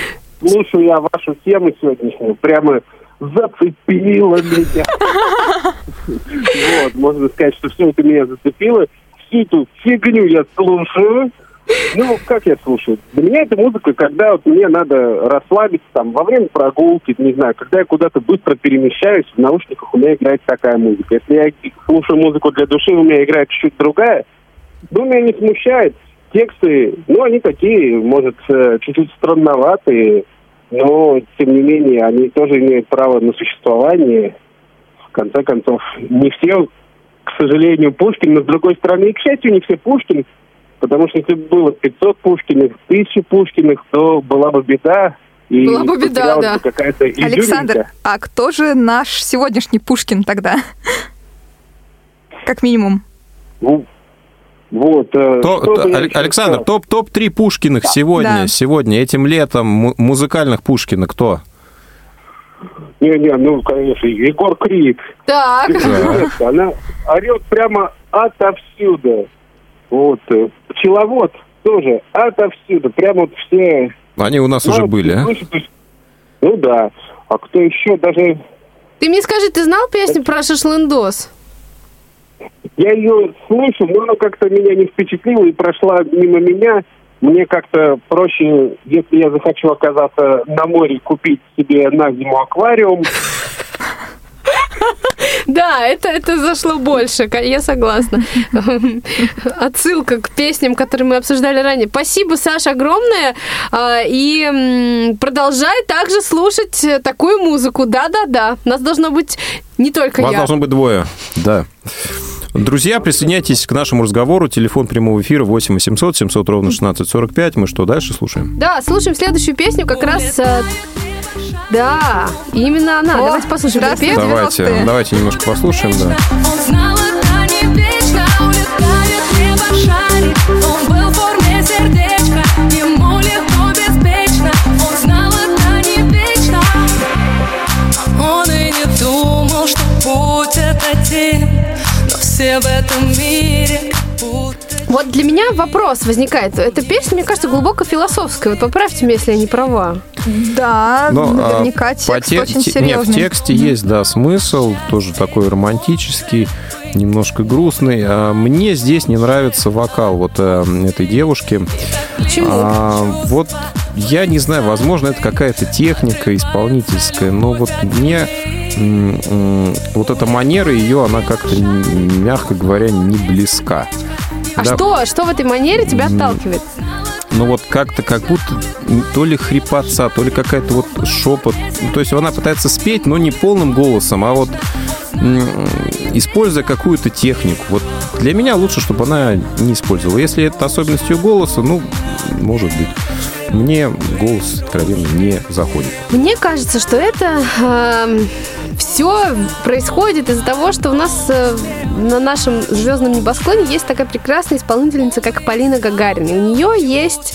(laughs) Слушаю я вашу тему сегодняшнюю, прямо зацепила меня. (laughs) Вот, можно сказать, что все это меня зацепило. Всю эту фигню я слушаю. Ну, как я слушаю? Для меня это музыка, когда вот мне надо расслабиться, там, во время прогулки, не знаю, когда я куда-то быстро перемещаюсь, в наушниках у меня играет такая музыка. Если я слушаю музыку для души, у меня играет чуть-чуть другая, ну, меня не смущает. Тексты, ну, они такие, может, э, чуть-чуть странноватые, но, тем не менее, они тоже имеют право на существование. В конце концов, не все, к сожалению, Пушкин, но, с другой стороны, и, к счастью, не все Пушкин, потому что если бы было 500 Пушкиных, 1000 Пушкиных, то была бы беда. И Была бы беда, да. какая-то. Александр, а кто же наш сегодняшний Пушкин тогда? как минимум. Ну, Вот. э, То- что то- бы я Аль- еще Александр, сказал? топ топ три Пушкиных сегодня, Да. сегодня этим летом му- музыкальных Пушкина кто? Не-не, ну, конечно, Егор Крид. Так. Девушка, Она орет прямо отовсюду. Вот. Пчеловод тоже отовсюду. Прямо вот все... Они у нас уже Ну, были, а? Ну да. А кто еще даже... Ты мне скажи, ты знал песню про шашлындос? Я ее слышу, но она как-то меня не впечатлила и прошла мимо меня. Мне как-то проще, если я захочу оказаться на море, купить себе на зиму аквариум. Да, это, это зашло больше, я согласна. Отсылка к песням, которые мы обсуждали ранее. Спасибо, Саша, огромное. А, И продолжай также слушать э, такую музыку. Да-да-да. Нас должно быть не только Вас я. должно быть двое, да. Друзья, присоединяйтесь к нашему разговору. Телефон прямого эфира 8 800 700 ровно 1645. Мы что, дальше слушаем? Да, слушаем следующую песню, как раз... Да, именно она. О, Давайте послушаем припев. Давайте, 90-е. давайте немножко послушаем, да. В путь это но все этом мире будто Вот для меня вопрос возникает. Эта песня, мне кажется, глубоко философская. Вот поправьте меня, если я не права. Да, Но, а, наверняка по текст те- очень серьезный. Нет, в тексте есть, да, смысл, тоже такой романтический, немножко грустный. А мне здесь не нравится вокал вот э, этой девушки. Почему? А, вот я не знаю, возможно, это какая-то техника исполнительская, но вот мне м, м, вот эта манера ее, она как-то, мягко говоря, не близка. А Да. что, что в этой манере тебя отталкивает? Ну вот как-то как будто то ли хрипотца, то ли какая-то вот шепот. Ну, То есть она пытается спеть, но не полным голосом, а вот используя какую-то технику. Вот для меня лучше, чтобы она не использовала. Если это особенность ее голоса, ну, может быть. Мне голос, откровенно, не заходит. Мне кажется, что это все происходит из-за того, что у нас э, на нашем звездном небосклоне есть такая прекрасная исполнительница, как Полина Гагарина. У нее есть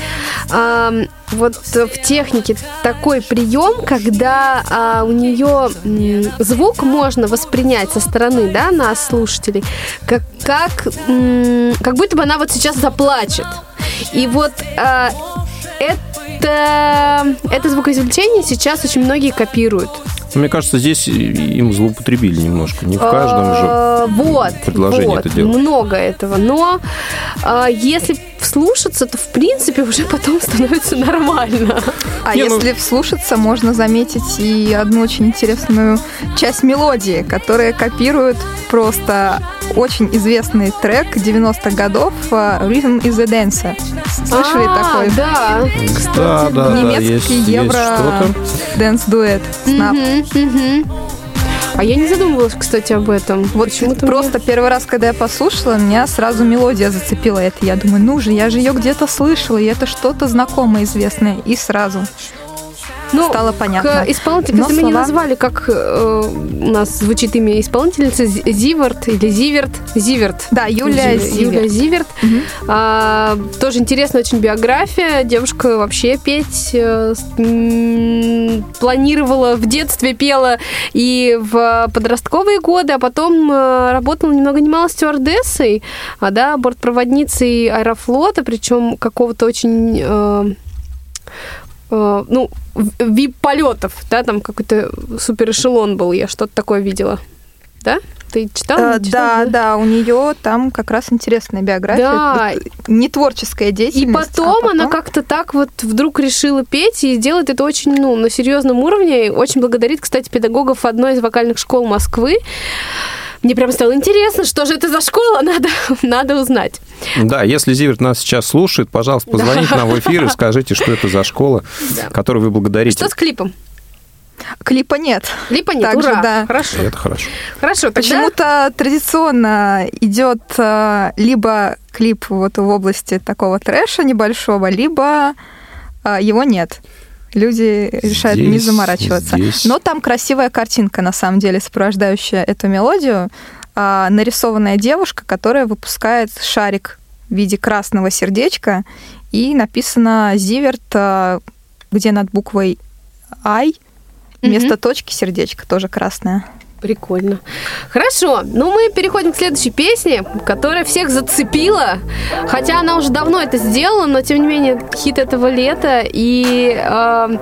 ам, вот в технике такой прием, когда а, у нее м, звук можно воспринять со стороны, да, нас, слушателей, как, как, м, как будто бы она вот сейчас заплачет. И вот а, это, это звукоизвлечение сейчас очень многие копируют. Но мне кажется, здесь им злоупотребили немножко. Не в каждом же. А, Вот. предложении вот, это делать. Много этого. Но а, если вслушаться, то в принципе уже потом становится нормально. А Не, ну- если вслушаться, можно заметить и одну очень интересную часть мелодии, которая копирует просто очень известный трек 90-х годов э, Rhythm is a Dancer. Слышали А, такой? Да. Да, да, да, Немецкий есть, есть евро что-то. dance-дуэт. Snap. Мгм, мгм. А я не задумывалась, кстати, об этом. Вот Почему-то просто первый раз, когда я послушала, меня сразу мелодия зацепила это. Я думаю, ну же, я же ее где-то слышала, и это что-то знакомое, известное. И сразу Ну, стало понятно. К мы не слова- назвали, как э, у нас звучит имя исполнительницы, Зи- Зиверт или Зиверт. Зиверт. Да, Юлия Юлия Зиверт. Зиверт. Мгм. А, тоже интересная очень биография. Девушка вообще петь э, м, планировала в детстве, пела и в подростковые годы, а потом э, работала ни много ни мало стюардессой, а, да, бортпроводницей аэрофлота, причем какого-то очень... э, э, ну, вип-полетов, да, там какой-то супер эшелон был, я что-то такое видела. Да? Ты читала? Э, не Да, читала? да, у нее там как раз интересная биография. Да. Вот Не творческая И деятельность. потом, а она как-то так вот вдруг решила петь и делает это очень, ну, на серьезном уровне. Очень благодарит, кстати, педагогов одной из вокальных школ Москвы. Мне прям стало интересно, что же это за школа, надо, (laughs) надо узнать. Да, если Зиверт нас сейчас слушает, пожалуйста, позвоните нам в эфир и (laughs) скажите, что это за школа, Да. которой вы благодарите. Что с клипом? Клипа нет. Клипа нет, Также, ура. да. Хорошо. Это хорошо. Хорошо, тогда... Почему-то традиционно идет э, либо клип вот в области такого трэша небольшого, либо э, его нет. Люди решают не Здесь- заморачиваться. здесь- Но там красивая картинка, на самом деле, сопровождающая эту мелодию. а, нарисованная девушка, которая выпускает шарик в виде красного сердечка, и написано «Зиверт», а, где над буквой «Ай» вместо Мгм. точки сердечко тоже красное. Прикольно. Хорошо, ну мы переходим к следующей песне, которая всех зацепила. Хотя она уже давно это сделала, но тем не менее хит этого лета. И э,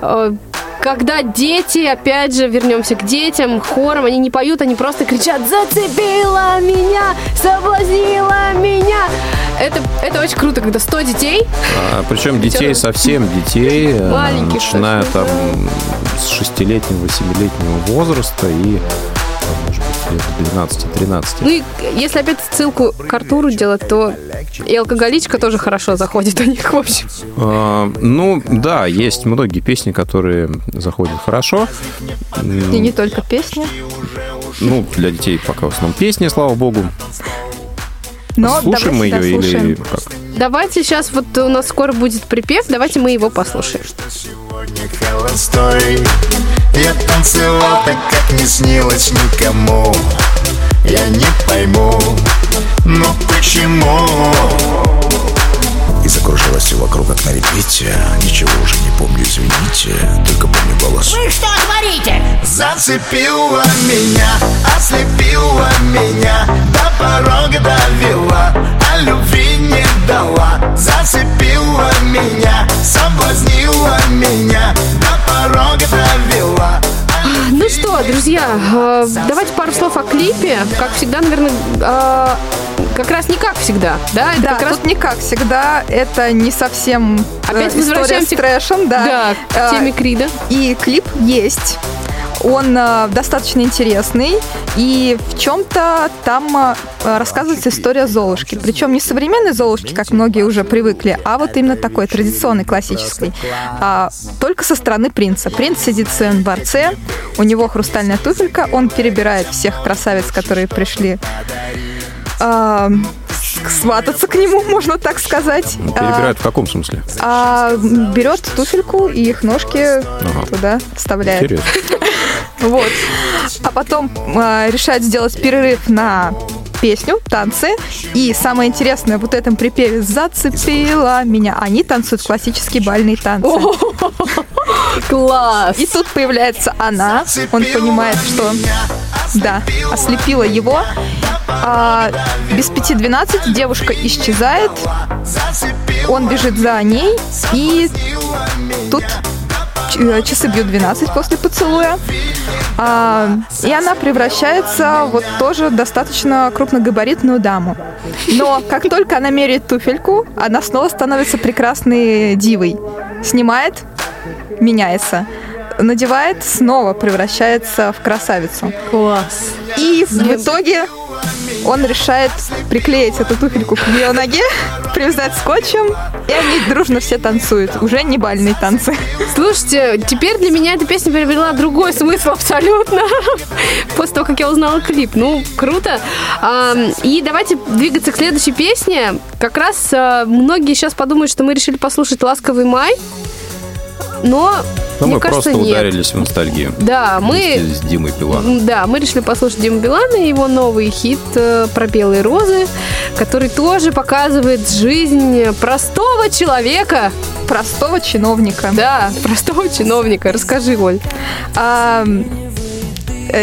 э, когда дети, опять же, вернемся к детям, хором, они не поют, они просто кричат «Зацепила меня! Соблазнила меня!» Это, это очень круто, когда 100 детей А, причем детей совсем детей, э, Маленьких начиная там с шестилетнего, семилетнего возраста и, лет 12-13. Ну и если опять ссылку к Артуру делать, то и алкоголичка тоже хорошо заходит у них, в общем. А, ну, да, есть многие песни, которые заходят хорошо. И не только песни. Ну, для детей пока в основном песни, слава богу. Но Слушаем мы давайте, ее да, или слушаем. как? Давайте сейчас, вот у нас скоро будет припев, давайте мы его послушаем. Я танцевал так, как не снилось никому Я не пойму, но почему Все вокруг, как на репите Ничего уже не помню, извините Только помню голос Вы что творите? Зацепила меня, ослепила меня До порога довела, а любви не дала Зацепила меня, соблазнила меня До порога довела Ну что, друзья, э, давайте пару слов о клипе. Как всегда, наверное, э, как раз не как всегда, да? Это Да, как раз тут не как всегда, это не совсем э, Опять история возвращаемся с трэшем, да. Да, к Э, теме Крида. И клип есть. Он э, достаточно интересный, и в чем-то там э, рассказывается история Золушки. Причем не современной Золушки, как многие уже привыкли, а вот именно такой традиционной, классической. А, только со стороны принца. Принц сидит в своем дворце, у него хрустальная туфелька, он перебирает всех красавиц, которые пришли а, свататься к нему, (laughs) можно так сказать. Ну, Перебирают в каком смысле? А, берет туфельку и их ножки Ага. туда вставляет. Интересно. (laughs) Вот. А потом а, решает сделать перерыв на песню, танцы. И самое интересное вот этом припеве «Зацепила меня». Они танцуют классические бальные танцы. (laughs) Класс! И тут появляется она. Он понимает, что да, ослепила его. А, без пяти 12 девушка исчезает. Он бежит за ней. И тут э, часы бьют 12 после поцелуя. А, и она превращается вот тоже достаточно крупногабаритную даму. Но как только она меряет туфельку, она снова становится прекрасной дивой. Снимает, меняется. Надевает, снова превращается в красавицу. Класс. И в итоге он решает приклеить эту туфельку к ее ноге, привязать скотчем, и они дружно все танцуют. Уже не бальные танцы. Слушайте, теперь для меня эта песня приобрела другой смысл абсолютно. После того, как я узнала клип. Ну, круто. И давайте двигаться к следующей песне. Как раз а, многие сейчас подумают, что мы решили послушать «Ласковый май». Но, Но мне мы кажется, просто нет. ударились в ностальгию. Да, мы... С Димой Биланом. Да, мы решили послушать Диму Билана и его новый хит э, про белые розы, который тоже показывает жизнь простого человека. Простого чиновника. Да, простого чиновника. Расскажи, Оль. А,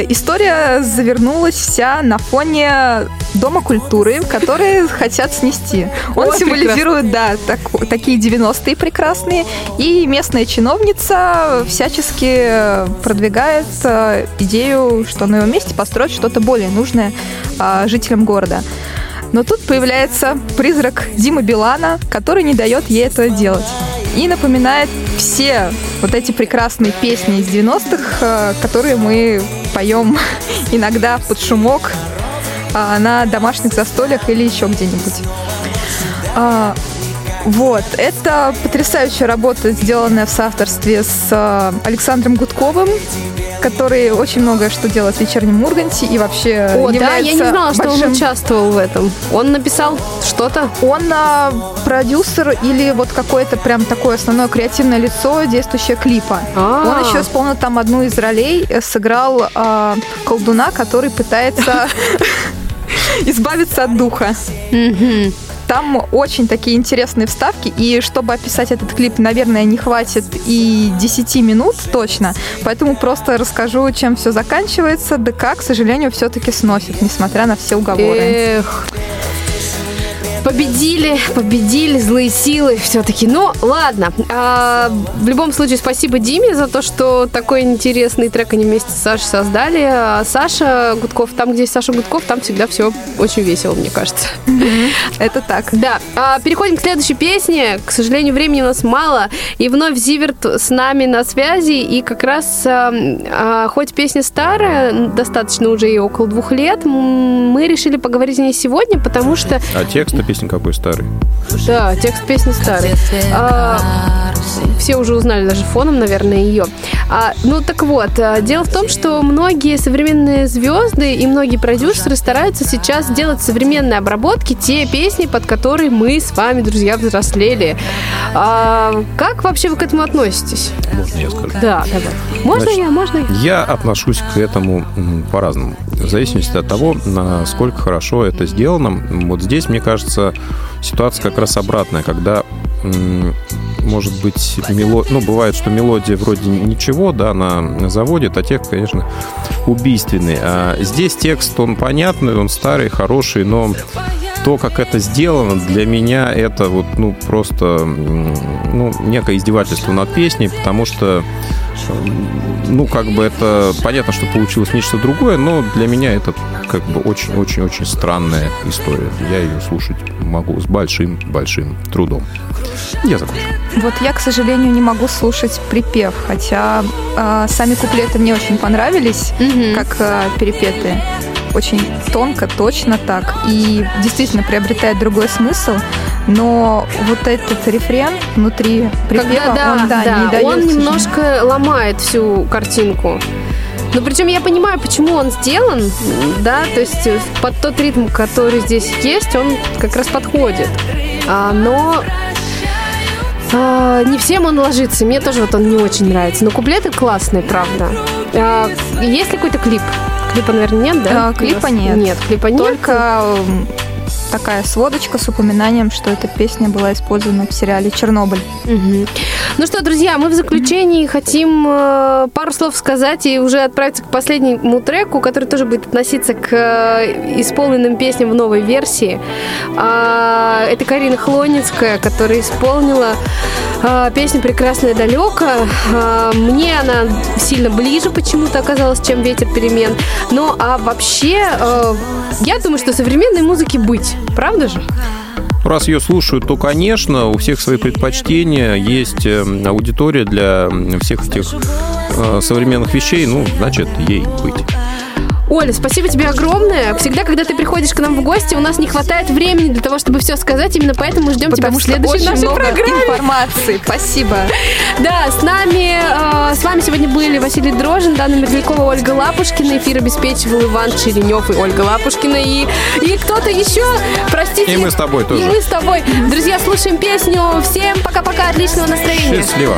история завернулась вся на фоне Дома культуры, которые хотят снести. Он Ой, символизирует, да, так- такие 90-е прекрасные. И местная чиновница всячески продвигает э, идею, что на его месте построить что-то более нужное а, жителям города. Но тут появляется призрак Димы Билана, который не дает ей этого делать. И напоминает все вот эти прекрасные песни из 90-х, э, которые мы поем (laughs) иногда под шумок а, на домашних застольях или еще где-нибудь. Вот, это потрясающая работа, сделанная в соавторстве с э, Александром Гудковым, который очень многое что делает в вечернем Урганте и вообще О, да, я не знала, что он большим- участвовал в этом. Он написал что-то? Он а, продюсер или вот какое-то прям такое основное креативное лицо, действующее клипа. А. Он еще исполнил там одну из ролей, э, сыграл а, колдуна, который пытается (laughs) (laughs) избавиться от духа. Там очень такие интересные вставки, и чтобы описать этот клип, наверное, не хватит и 10 минут точно, поэтому просто расскажу, чем все заканчивается. ДК, к сожалению, все-таки сносит, несмотря на все уговоры. Эх. Победили, победили злые силы все-таки. Ну, ладно. А, в любом случае, спасибо Диме за то, что такой интересный трек они вместе с Сашей создали. А Саша Гудков, там, где Саша Гудков, там всегда все очень весело, мне кажется. Это так. Да. А, переходим к следующей песне. К сожалению, времени у нас мало. И вновь Зиверт с нами на связи. И как раз, а, а, хоть песня старая, достаточно уже и около двух лет, мы решили поговорить о ней сегодня, потому что А текст у песни какой старый? да, текст песни старый. А, все уже узнали даже фоном, наверное, ее. А, ну так вот, а, дело в том, что многие современные звезды и многие продюсеры стараются сейчас делать современные обработки, те песни, под которые мы с вами, друзья, взрослели. А, как вообще вы к этому относитесь? Можно я скажу? Да, давай. Можно Значит, я, можно я? Я отношусь к этому по-разному. В зависимости от того, насколько хорошо это сделано. Вот здесь, мне кажется, ситуация как раз обратная, когда может быть, мело... ну, бывает, что мелодия вроде ничего, да, она заводит, а текст, конечно, убийственный. А здесь текст, он понятный, он старый, хороший, но то, как это сделано, для меня это вот, ну, просто, ну, некое издевательство над песней, потому что ну, как бы это понятно, что получилось нечто другое, но для меня это как бы очень-очень-очень странная история. Я ее слушать могу с большим-большим трудом. Я закончил. Вот я, к сожалению, не могу слушать припев, хотя э, сами куплеты мне очень понравились, как э, перепеты. Очень тонко, точно так. И действительно приобретает другой смысл. Но вот этот рефрен внутри припева, Когда, да, он, да, да, не дает, он немножко ломает всю картинку. Но причем я понимаю, почему он сделан, да, то есть под тот ритм, который здесь есть, он как раз подходит. А, но а, не всем он ложится. Мне тоже вот он не очень нравится. Но куплеты классные, правда. А, есть ли какой-то клип? Клипа, наверное, нет, да? Клипа нет. Нет, клипа нет. Только такая сводочка с упоминанием, что эта песня была использована в сериале «Чернобыль». Мгм. Ну что, друзья, мы в заключении хотим э, пару слов сказать и уже отправиться к последнему треку, который тоже будет относиться к э, исполненным песням в новой версии. А, это Карина Хлоницкая, которая исполнила э, песню «Прекрасное далеко». А, мне она сильно ближе почему-то оказалась, чем «Ветер перемен». Ну, а вообще, э, я думаю, что современной музыке быть. Правда же? Раз ее слушают, то, конечно, у всех свои предпочтения, есть э, аудитория для всех этих э, современных вещей, ну, значит, ей быть. Оля, спасибо тебе огромное. Всегда, когда ты приходишь к нам в гости, у нас не хватает времени для того, чтобы все сказать. Именно поэтому мы ждем Потому тебя в следующей очень нашей много программе. информации. Спасибо. (laughs) Да, с нами, э, с вами сегодня были Василий Дрожин, Дана Мерзлякова, Ольга Лапушкина. Эфир обеспечивал Иван Черенев и Ольга Лапушкина. И, и кто-то еще, простите. И мы с тобой тоже. И мы с тобой. Друзья, слушаем песню. Всем пока-пока, отличного настроения. Счастливо.